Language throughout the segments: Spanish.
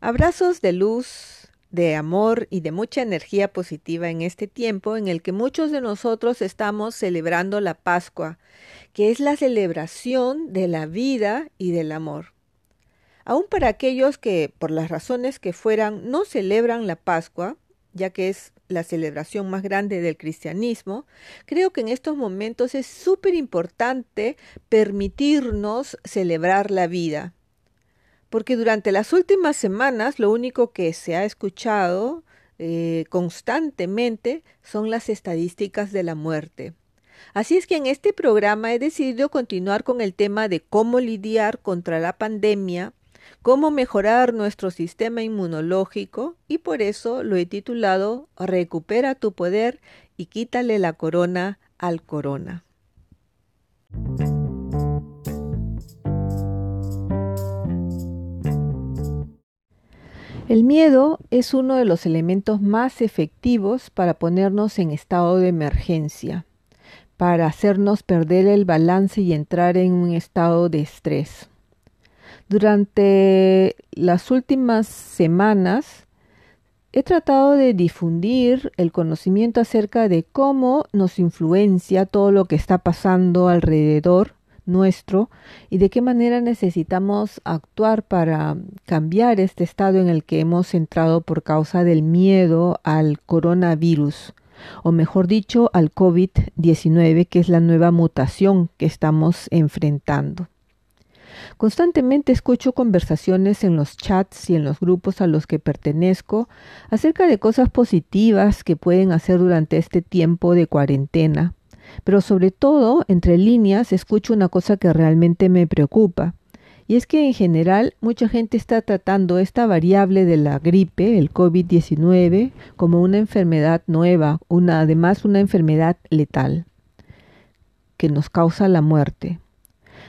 Abrazos de luz, de amor y de mucha energía positiva en este tiempo en el que muchos de nosotros estamos celebrando la Pascua, que es la celebración de la vida y del amor. Aún para aquellos que, por las razones que fueran, no celebran la Pascua, ya que es la celebración más grande del cristianismo, creo que en estos momentos es súper importante permitirnos celebrar la vida, porque durante las últimas semanas lo único que se ha escuchado eh, constantemente son las estadísticas de la muerte. Así es que en este programa he decidido continuar con el tema de cómo lidiar contra la pandemia, cómo mejorar nuestro sistema inmunológico y por eso lo he titulado Recupera tu poder y quítale la corona al corona. El miedo es uno de los elementos más efectivos para ponernos en estado de emergencia, para hacernos perder el balance y entrar en un estado de estrés. Durante las últimas semanas he tratado de difundir el conocimiento acerca de cómo nos influencia todo lo que está pasando alrededor nuestro y de qué manera necesitamos actuar para cambiar este estado en el que hemos entrado por causa del miedo al coronavirus o mejor dicho al COVID-19 que es la nueva mutación que estamos enfrentando. Constantemente escucho conversaciones en los chats y en los grupos a los que pertenezco acerca de cosas positivas que pueden hacer durante este tiempo de cuarentena pero sobre todo, entre líneas, escucho una cosa que realmente me preocupa. Y es que en general mucha gente está tratando esta variable de la gripe, el COVID-19, como una enfermedad nueva, una, además una enfermedad letal, que nos causa la muerte.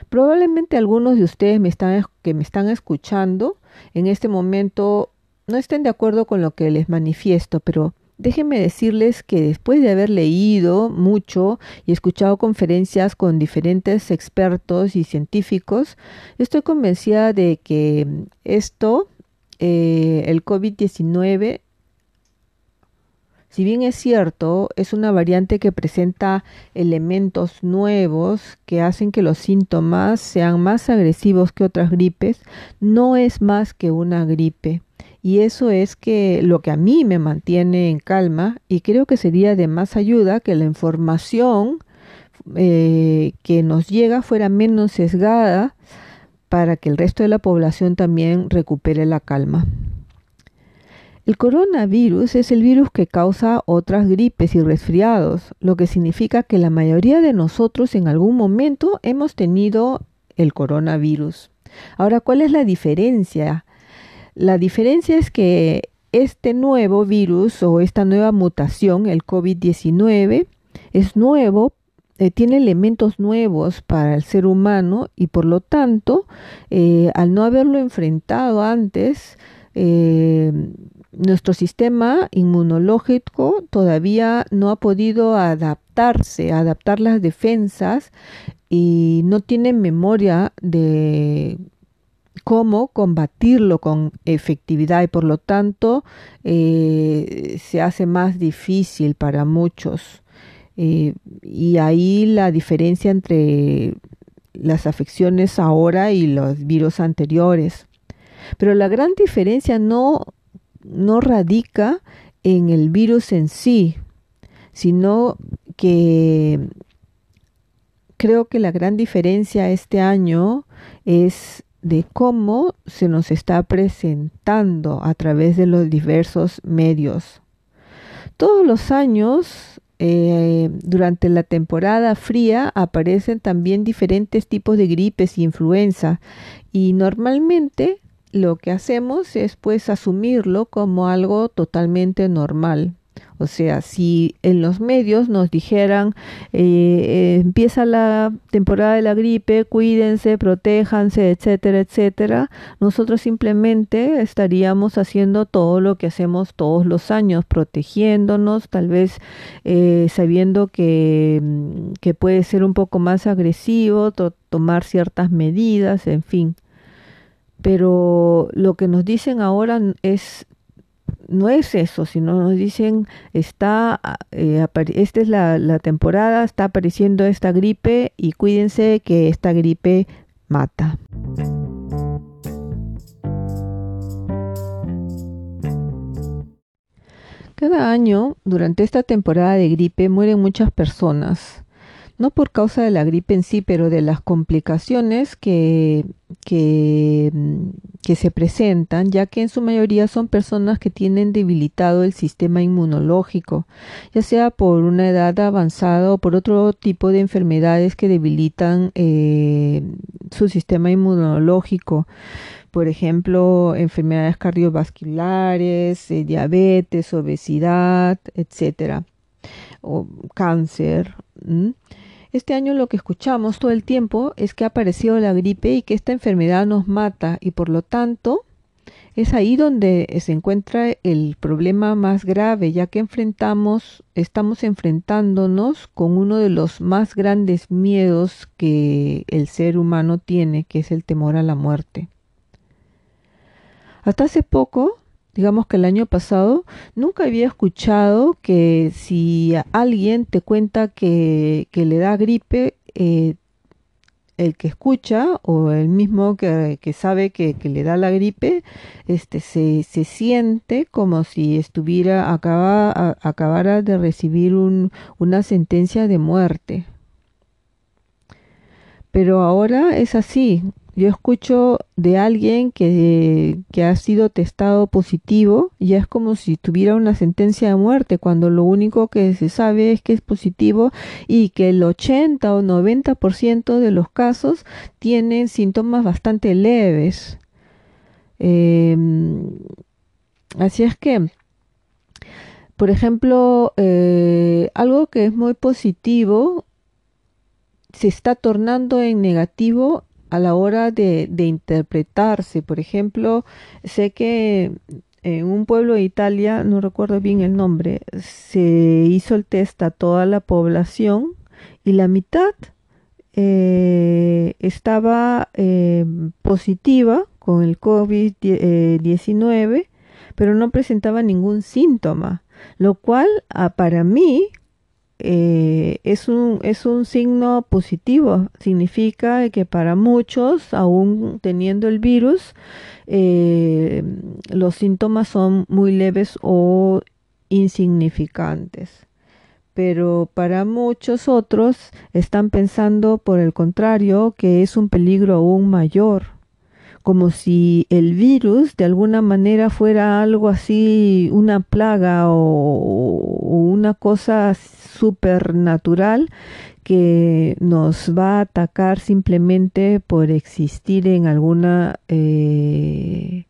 Probablemente algunos de ustedes me están, que me están escuchando en este momento no estén de acuerdo con lo que les manifiesto, pero Déjenme decirles que después de haber leído mucho y escuchado conferencias con diferentes expertos y científicos, estoy convencida de que esto, eh, el COVID-19, si bien es cierto, es una variante que presenta elementos nuevos que hacen que los síntomas sean más agresivos que otras gripes, no es más que una gripe y eso es que lo que a mí me mantiene en calma y creo que sería de más ayuda que la información eh, que nos llega fuera menos sesgada para que el resto de la población también recupere la calma. El coronavirus es el virus que causa otras gripes y resfriados, lo que significa que la mayoría de nosotros en algún momento hemos tenido el coronavirus. Ahora, ¿cuál es la diferencia la diferencia es que este nuevo virus o esta nueva mutación, el COVID-19, es nuevo, eh, tiene elementos nuevos para el ser humano y por lo tanto, eh, al no haberlo enfrentado antes, eh, nuestro sistema inmunológico todavía no ha podido adaptarse, adaptar las defensas y no tiene memoria de cómo combatirlo con efectividad y por lo tanto eh, se hace más difícil para muchos. Eh, y ahí la diferencia entre las afecciones ahora y los virus anteriores. Pero la gran diferencia no, no radica en el virus en sí, sino que creo que la gran diferencia este año es de cómo se nos está presentando a través de los diversos medios. Todos los años, eh, durante la temporada fría, aparecen también diferentes tipos de gripes y influenza y normalmente lo que hacemos es pues asumirlo como algo totalmente normal. O sea, si en los medios nos dijeran eh, eh, empieza la temporada de la gripe, cuídense, protéjanse, etcétera, etcétera, nosotros simplemente estaríamos haciendo todo lo que hacemos todos los años, protegiéndonos, tal vez eh, sabiendo que, mm, que, puede ser un poco más agresivo, tomar ciertas medidas, en fin. Pero lo que nos dicen ahora es no es eso, sino nos dicen, está, eh, esta es la temporada, está apareciendo esta gripe y cuídense que esta gripe mata. Cada año, durante esta temporada de gripe, mueren muchas personas no por causa de la gripe en sí, pero de las complicaciones que, mm, que, se presentan, ya que en su mayoría son personas que tienen debilitado el sistema inmunológico, ya sea por una edad avanzada o por otro tipo de enfermedades que debilitan eh, su sistema inmunológico. Por ejemplo, enfermedades cardiovasculares, eh, diabetes, obesidad, etcétera, o cáncer. Este año lo que escuchamos todo el tiempo es que ha aparecido la gripe y que esta enfermedad nos mata y por lo tanto es ahí donde se encuentra el problema más grave, ya que enfrentamos, estamos enfrentándonos con uno de los más grandes miedos que el ser humano tiene, que es el temor a la muerte. Hasta hace poco digamos que el año pasado, nunca había escuchado que si alguien te cuenta que, le da gripe, eh, el que escucha o el mismo que, sabe que, le da la gripe, este, se, se siente como si estuviera, acaba, acabara de recibir un, una sentencia de muerte. Pero ahora es así, yo escucho de alguien que, que, ha sido testado positivo, ya es como si tuviera una sentencia de muerte, cuando lo único que se sabe es que es positivo y que el 80 o 90% de los casos tienen síntomas bastante leves. Em, así es que, por ejemplo, eh, algo que es muy positivo se está tornando en negativo a la hora de, interpretarse. Por ejemplo, sé que en un pueblo de Italia, no recuerdo bien el nombre, se hizo el test a toda la población y la mitad eh, estaba eh, positiva con el COVID-19, pero no presentaba ningún síntoma, lo cual ah, para mí eh, es, un, es un signo positivo. Significa que para muchos, aún teniendo el virus, eh, los síntomas son muy leves o insignificantes. Pero para muchos otros están pensando, por el contrario, que es un peligro aún mayor como si el virus de alguna manera fuera algo así, una plaga o, una cosa supernatural que nos va a atacar simplemente por existir en alguna eh,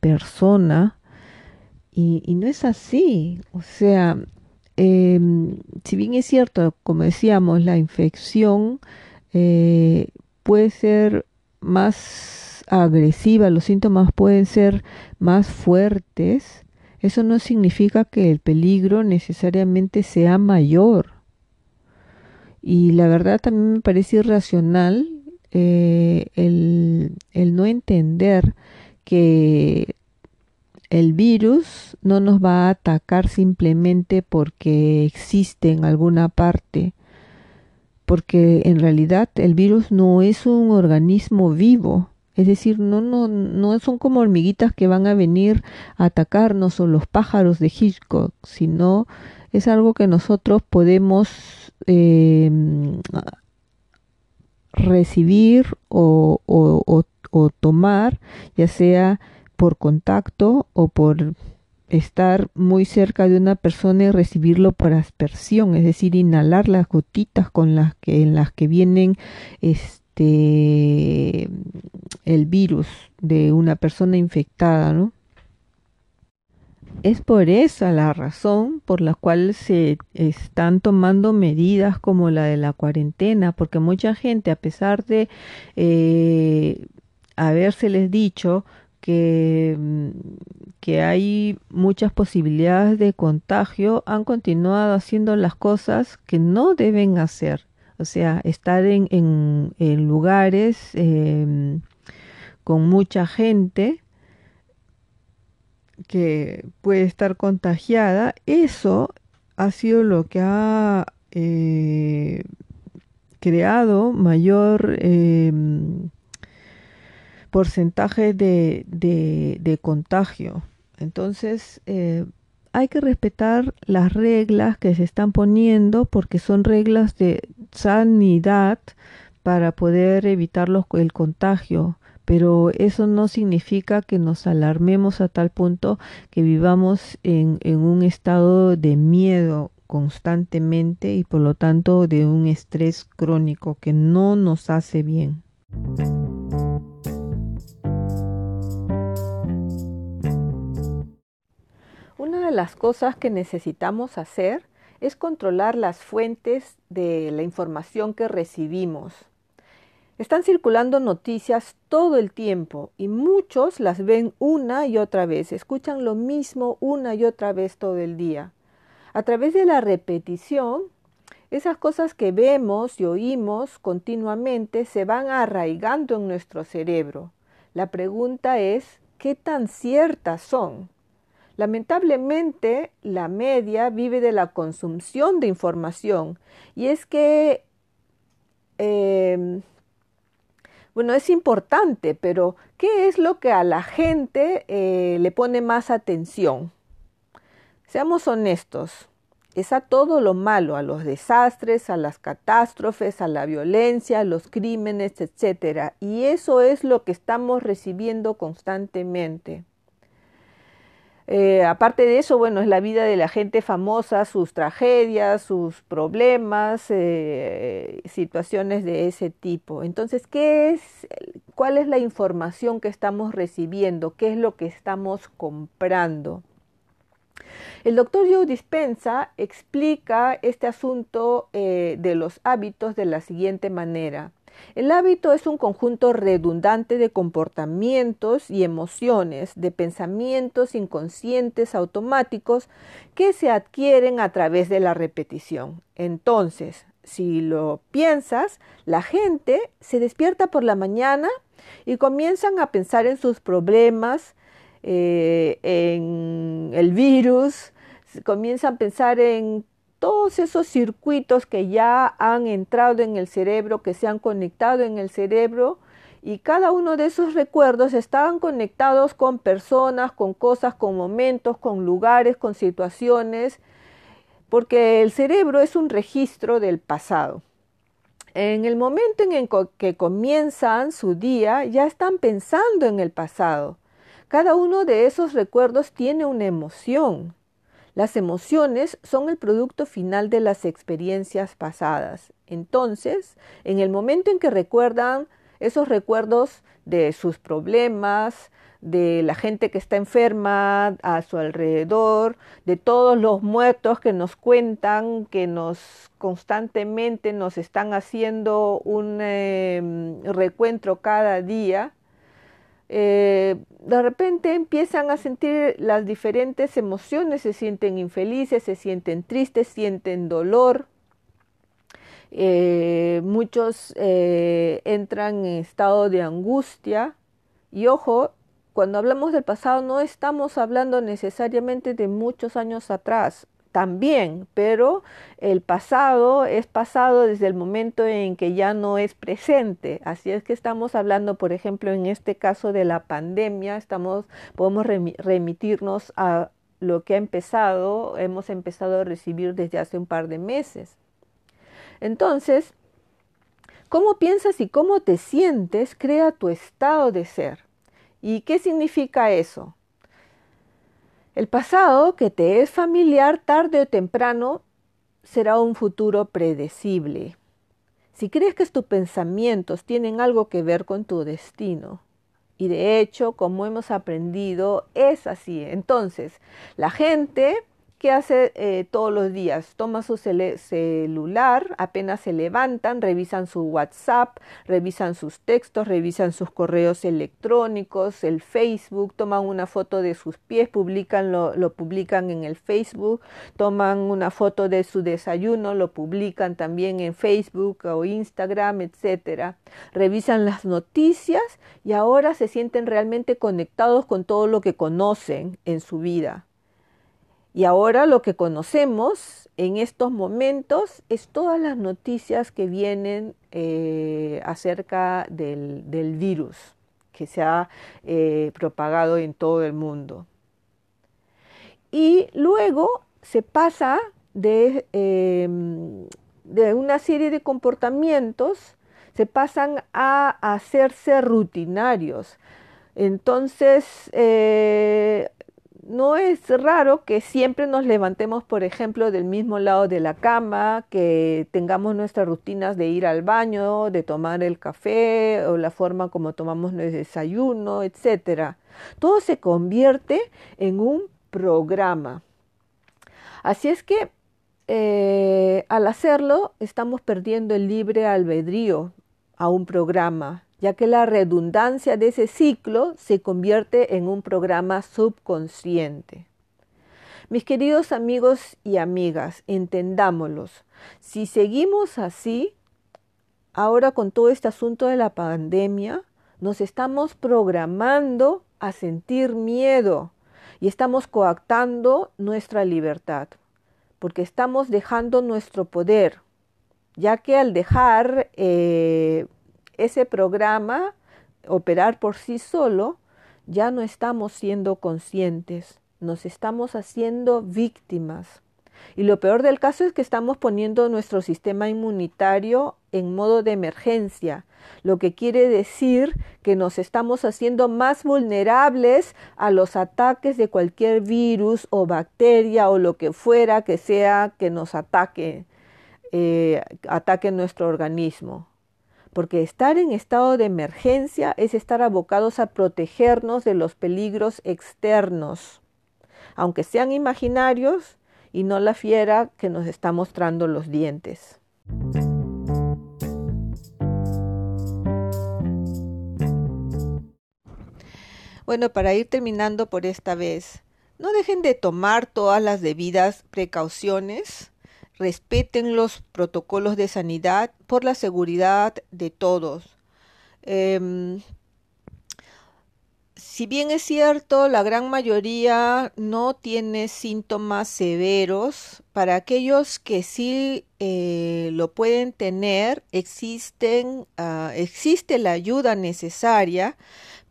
persona. Y, no es así. O sea, em, si bien es cierto, como decíamos, la infección eh, puede ser más agresiva, los síntomas pueden ser más fuertes, eso no significa que el peligro necesariamente sea mayor. Y la verdad también me parece irracional eh, el, el no entender que el virus no nos va a atacar simplemente porque existe en alguna parte, porque en realidad el virus no es un organismo vivo, es decir, no, no, no son como hormiguitas que van a venir a atacarnos o los pájaros de Hitchcock, sino es algo que nosotros podemos em, recibir o, o, o, tomar, ya sea por contacto o por estar muy cerca de una persona y recibirlo por aspersión, es decir, inhalar las gotitas con las que en las que vienen este, el virus de una persona infectada, ¿no? Es por esa la razón por la cual se están tomando medidas como la de la cuarentena, porque mucha gente, a pesar de eh, habérseles dicho que, mm, que hay muchas posibilidades de contagio, han continuado haciendo las cosas que no deben hacer. O sea, estar en, en, lugares em, con mucha gente que puede estar contagiada, eso ha sido lo que ha eh, creado mayor em, porcentaje de, de, contagio. Entonces, eh, hay que respetar las reglas que se están poniendo porque son reglas de sanidad para poder evitar el contagio. Pero eso no significa que nos alarmemos a tal punto que vivamos en, en un estado de miedo constantemente y por lo tanto de un estrés crónico que no nos hace bien. De las cosas que necesitamos hacer es controlar las fuentes de la información que recibimos. Están circulando noticias todo el tiempo y muchos las ven una y otra vez, escuchan lo mismo una y otra vez todo el día. A través de la repetición, esas cosas que vemos y oímos continuamente se van arraigando en nuestro cerebro. La pregunta es, ¿qué tan ciertas son? Lamentablemente, la media vive de la consumpción de información y es que, em, bueno, es importante, pero ¿qué es lo que a la gente eh, le pone más atención? Seamos honestos, es a todo lo malo, a los desastres, a las catástrofes, a la violencia, a los crímenes, etc. Y eso es lo que estamos recibiendo constantemente. Eh, aparte de eso, bueno, es la vida de la gente famosa, sus tragedias, sus problemas, eh, situaciones de ese tipo. Entonces, ¿qué es, ¿cuál es la información que estamos recibiendo? ¿Qué es lo que estamos comprando? El doctor Joe Dispensa explica este asunto eh, de los hábitos de la siguiente manera. El hábito es un conjunto redundante de comportamientos y emociones, de pensamientos inconscientes automáticos que se adquieren a través de la repetición. Entonces, si lo piensas, la gente se despierta por la mañana y comienzan a pensar en sus problemas, eh, en el virus, comienzan a pensar en todos esos circuitos que ya han entrado en el cerebro, que se han conectado en el cerebro, y cada uno de esos recuerdos estaban conectados con personas, con cosas, con momentos, con lugares, con situaciones, porque el cerebro es un registro del pasado. En el momento en que comienzan su día, ya están pensando en el pasado. Cada uno de esos recuerdos tiene una emoción, las emociones son el producto final de las experiencias pasadas. Entonces, en el momento en que recuerdan esos recuerdos de sus problemas, de la gente que está enferma a su alrededor, de todos los muertos que nos cuentan, que nos constantemente nos están haciendo un eh, recuentro cada día, eh, de repente empiezan a sentir las diferentes emociones, se sienten infelices, se sienten tristes, sienten dolor. Eh, muchos eh, entran en estado de angustia y ojo, cuando hablamos del pasado no estamos hablando necesariamente de muchos años atrás, también, pero el pasado es pasado desde el momento en que ya no es presente. Así es que estamos hablando, por ejemplo, en este caso de la pandemia, estamos, podemos remitirnos a lo que ha empezado, hemos empezado a recibir desde hace un par de meses. Entonces, cómo piensas y cómo te sientes crea tu estado de ser. ¿Y qué significa eso? El pasado, que te es familiar tarde o temprano, será un futuro predecible. Si crees que tus pensamientos tienen algo que ver con tu destino, Y de hecho, como hemos aprendido, es así. Entonces, la gente ¿Qué hace eh, todos los días? Toma su celular, apenas se levantan, revisan su WhatsApp, revisan sus textos, revisan sus correos electrónicos, el Facebook, toman una foto de sus pies, publican, lo, lo publican en el Facebook, toman una foto de su desayuno, lo publican también en Facebook o Instagram, etcétera. Revisan las noticias y ahora se sienten realmente conectados con todo lo que conocen en su vida. Y ahora lo que conocemos en estos momentos es todas las noticias que vienen eh, acerca del, virus que se ha eh, propagado en todo el mundo. Y luego se pasa de, em, de una serie de comportamientos, se pasan a hacerse rutinarios. Entonces, eh, no es raro que siempre nos levantemos, por ejemplo, del mismo lado de la cama, que tengamos nuestras rutinas de ir al baño, de tomar el café o la forma como tomamos nuestro desayuno, etc. Todo se convierte en un programa. Así es que eh, al hacerlo estamos perdiendo el libre albedrío a un programa ya que la redundancia de ese ciclo se convierte en un programa subconsciente. Mis queridos amigos y amigas, entendámoslos. Si seguimos así, ahora con todo este asunto de la pandemia, nos estamos programando a sentir miedo y estamos coactando nuestra libertad, porque estamos dejando nuestro poder, ya que al dejar eh, ese programa operar por sí solo, ya no estamos siendo conscientes, nos estamos haciendo víctimas. Y lo peor del caso es que estamos poniendo nuestro sistema inmunitario en modo de emergencia, lo que quiere decir que nos estamos haciendo más vulnerables a los ataques de cualquier virus o bacteria o lo que fuera que sea que nos ataque, eh, ataque nuestro organismo porque estar en estado de emergencia es estar abocados a protegernos de los peligros externos, aunque sean imaginarios y no la fiera que nos está mostrando los dientes. Bueno, para ir terminando por esta vez, no dejen de tomar todas las debidas precauciones respeten los protocolos de sanidad por la seguridad de todos. Em, si bien es cierto, la gran mayoría no tiene síntomas severos, para aquellos que sí eh, lo pueden tener, existen, ah, existe la ayuda necesaria,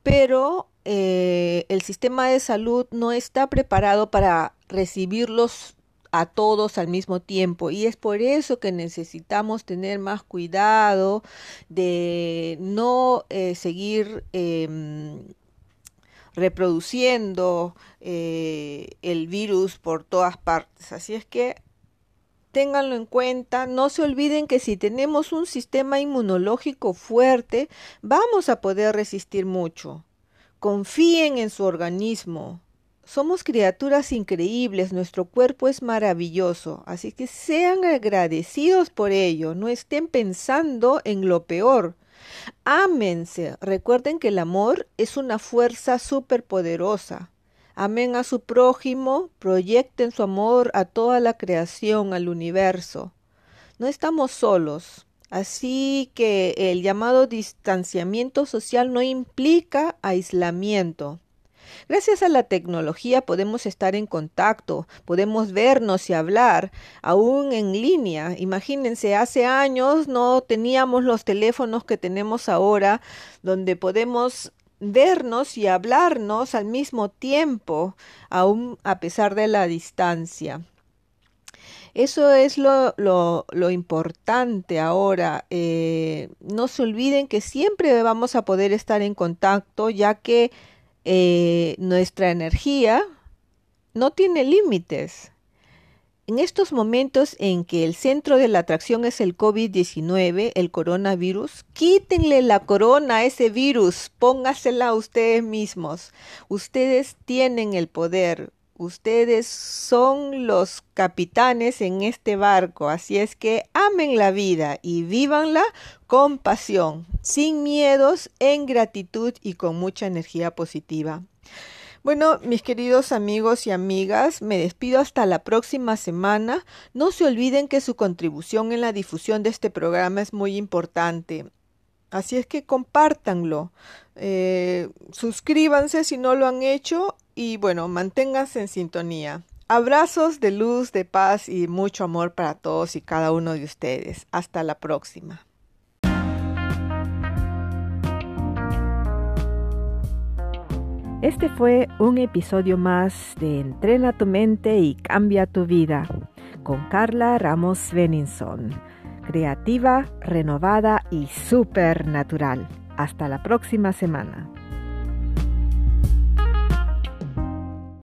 pero eh, el sistema de salud no está preparado para recibirlos a todos al mismo tiempo y es por eso que necesitamos tener más cuidado de no eh, seguir em, reproduciendo eh, el virus por todas partes. Así es que ténganlo en cuenta, no se olviden que si tenemos un sistema inmunológico fuerte, vamos a poder resistir mucho. Confíen en su organismo, somos criaturas increíbles, nuestro cuerpo es maravilloso, así que sean agradecidos por ello, no estén pensando en lo peor. Ámense, recuerden que el amor es una fuerza superpoderosa. Amen a su prójimo, proyecten su amor a toda la creación, al universo. No estamos solos, así que el llamado distanciamiento social no implica aislamiento. Gracias a la tecnología podemos estar en contacto, podemos vernos y hablar, aún en línea. Imagínense, hace años no teníamos los teléfonos que tenemos ahora, donde podemos vernos y hablarnos al mismo tiempo, aún a pesar de la distancia. Eso es lo, importante ahora. Eh, no se olviden que siempre vamos a poder estar en contacto, ya que eh, nuestra energía no tiene límites. en estos momentos en que el centro de la atracción es el COVID-19, el coronavirus, quítenle la corona a ese virus, póngasela a ustedes mismos. Ustedes tienen el poder, ustedes son los capitanes en este barco, así es que amen la vida y vívanla con pasión, sin miedos, en gratitud y con mucha energía positiva. Bueno, mis queridos amigos y amigas, me despido hasta la próxima semana. No se olviden que su contribución en la difusión de este programa es muy importante. Así es que compártanlo, eh, suscríbanse si no lo han hecho y bueno, manténganse en sintonía. Abrazos de luz, de paz y mucho amor para todos y cada uno de ustedes. Hasta la próxima. Este fue un episodio más de Entrena tu mente y cambia tu vida con Carla Ramos Beninson, creativa, renovada y supernatural. Hasta la próxima semana.